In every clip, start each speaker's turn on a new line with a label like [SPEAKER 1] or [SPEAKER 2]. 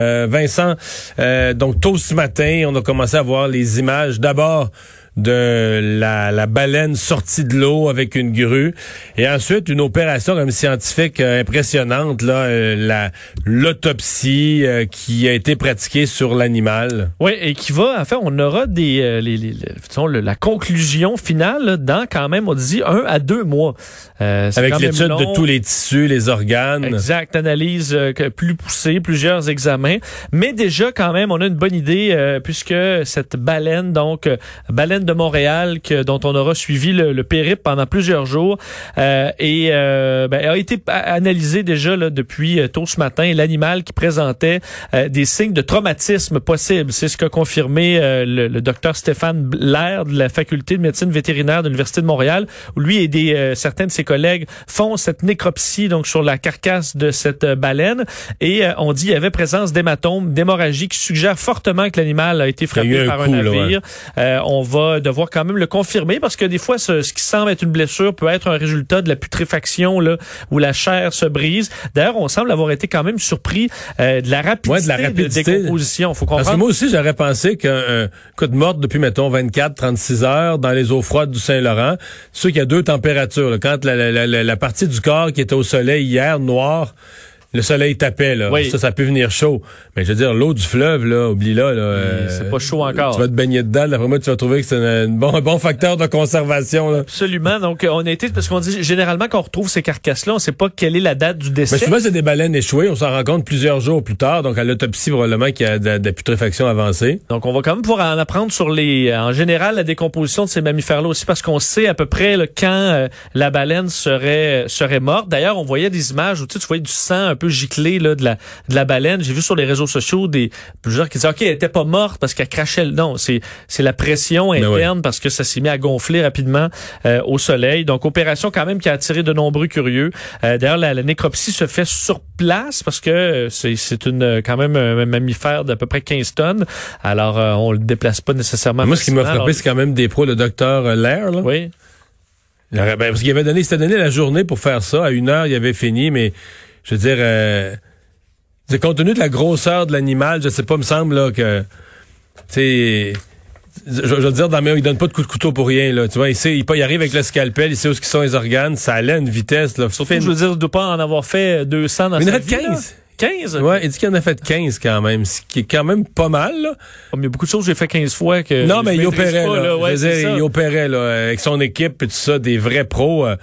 [SPEAKER 1] Euh, Vincent, euh, donc tôt ce matin, on a commencé à voir les images. D'abord de la, la, baleine sortie de l'eau avec une grue et ensuite une opération comme scientifique euh, impressionnante là euh, la l'autopsie euh, qui a été pratiquée sur l'animal.
[SPEAKER 2] Oui, et qui va en fait on aura des les, les, la conclusion finale dans quand même on dit un à deux mois.
[SPEAKER 1] avec l'étude de tous les tissus, les organes.
[SPEAKER 2] Exact, analyse plus poussée, plusieurs examens, mais déjà quand même on a une bonne idée puisque cette baleine donc baleine de Montréal que, dont on aura suivi le, le périple pendant plusieurs jours euh, et euh, ben, a été analysé déjà là, depuis euh, tôt ce matin l'animal qui présentait euh, des signes de traumatisme possibles. C'est ce qu'a confirmé euh, le, le, docteur Stéphane Lair de la faculté de médecine vétérinaire de l'Université de Montréal où lui et des, certains de ses collègues font cette nécropsie donc sur la carcasse de cette baleine et on dit qu'il y avait présence d'hématomes, d'hémorragie qui suggèrent fortement que l'animal a été frappé par un, navire. Là, on va devoir quand même le confirmer parce que des fois, ce, ce, qui semble être une blessure peut être un résultat de la putréfaction là, où la chair se brise. D'ailleurs, on semble avoir été quand même surpris euh, de la rapidité, ouais, de, la rapidité. de décomposition. Faut comprendre.
[SPEAKER 1] Parce que moi aussi, j'aurais pensé qu'un coup de morte depuis, mettons, 24, 36 heures dans les eaux froides du Saint-Laurent, c'est qu'il y a deux températures. Là. Quand la, la, la, la partie du corps qui était au soleil hier, noire, le soleil tapait, là. Ça, ça peut venir chaud. Mais je veux dire, l'eau du fleuve, là, oublie-la, là.
[SPEAKER 2] Euh, c'est pas chaud encore.
[SPEAKER 1] Tu vas te baigner dedans. D'après moi, tu vas trouver que c'est un, bon, un bon facteur de conservation, là.
[SPEAKER 2] Absolument. Donc, on a été, parce qu'on dit, généralement, quand on retrouve ces carcasses-là, on sait pas quelle est la date du décès.
[SPEAKER 1] Mais souvent, c'est des baleines échouées. On s'en rend compte plusieurs jours plus tard. Donc, à l'autopsie, probablement qu'il y a de, de, la putréfaction avancée.
[SPEAKER 2] Donc, on va quand même pouvoir en apprendre sur les, en général, la décomposition de ces mammifères-là aussi, parce qu'on sait à peu près, là, quand euh, la baleine serait, serait morte. D'ailleurs, on voyait des images où, tu, sais, tu voyais du sang un peu giclé, là, de la, de la baleine. J'ai vu sur les réseaux sociaux des plusieurs qui disaient OK, elle était pas morte parce qu'elle crachait le non, c'est c'est la pression ben interne parce que ça s'est mis à gonfler rapidement euh, au soleil. Donc opération quand même qui a attiré de nombreux curieux. Euh, d'ailleurs la, nécropsie se fait sur place parce que c'est c'est une quand même un mammifère d'à peu près 15 tonnes. Alors euh, on le déplace pas nécessairement.
[SPEAKER 1] Moi ce qui m'a frappé c'est quand même des pros le docteur Lair là.
[SPEAKER 2] Oui.
[SPEAKER 1] Ben, parce qu'il avait donné, c'était donné la journée pour faire ça. À une heure, il avait fini, mais je veux dire, euh, compte tenu de la grosseur de l'animal, je sais pas, me semble là, que, tu je, je, veux dire, dans il donne pas de coup de couteau pour rien, là. Tu vois, il sait, il, il arrive avec le scalpel, il sait où sont les organes, ça allait à une vitesse, là.
[SPEAKER 2] Surtout, je veux dire, de pas en avoir fait 200 dans
[SPEAKER 1] Mais
[SPEAKER 2] sa
[SPEAKER 1] il en a fait 15.
[SPEAKER 2] 15?
[SPEAKER 1] Ouais, il dit qu'il en a fait 15 quand même, ce qui est quand même pas mal, là.
[SPEAKER 2] il y a beaucoup de choses que j'ai fait 15 fois que.
[SPEAKER 1] Non, mais il opérait, pas, là. Ouais, dire, il opérait, là, avec son équipe et tout ça, des vrais pros. Euh,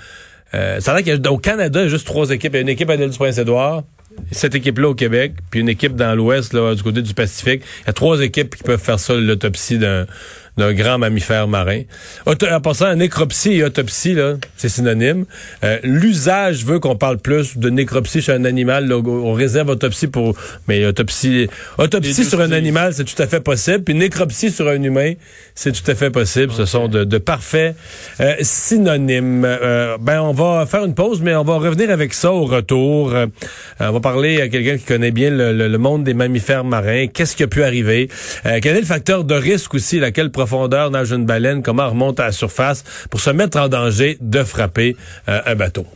[SPEAKER 1] euh, ça a l'air qu'au Canada, il y a juste trois équipes. Il y a une équipe à l'île du Prince-Édouard, cette équipe-là au Québec, puis une équipe dans l'Ouest, là, du côté du Pacifique. Il y a trois équipes qui peuvent faire ça, l'autopsie d'un d'un grand mammifère marin. en passant à nécropsie et autopsie, là, c'est synonyme. Euh, l'usage veut qu'on parle plus de nécropsie sur un animal. on réserve autopsie pour... Mais autopsie, autopsie sur un animal, c'est tout à fait possible. Puis nécropsie sur un humain, c'est tout à fait possible. Ce sont de, de parfaits euh, synonymes. Euh, ben, on va faire une pause, mais on va revenir avec ça au retour. on va parler à quelqu'un qui connaît bien le, le, monde des mammifères marins. Qu'est-ce qui a pu arriver? quel est le facteur de risque aussi, laquelle profondeur nage une baleine, comment remonte à la surface pour se mettre en danger de frapper euh, un bateau.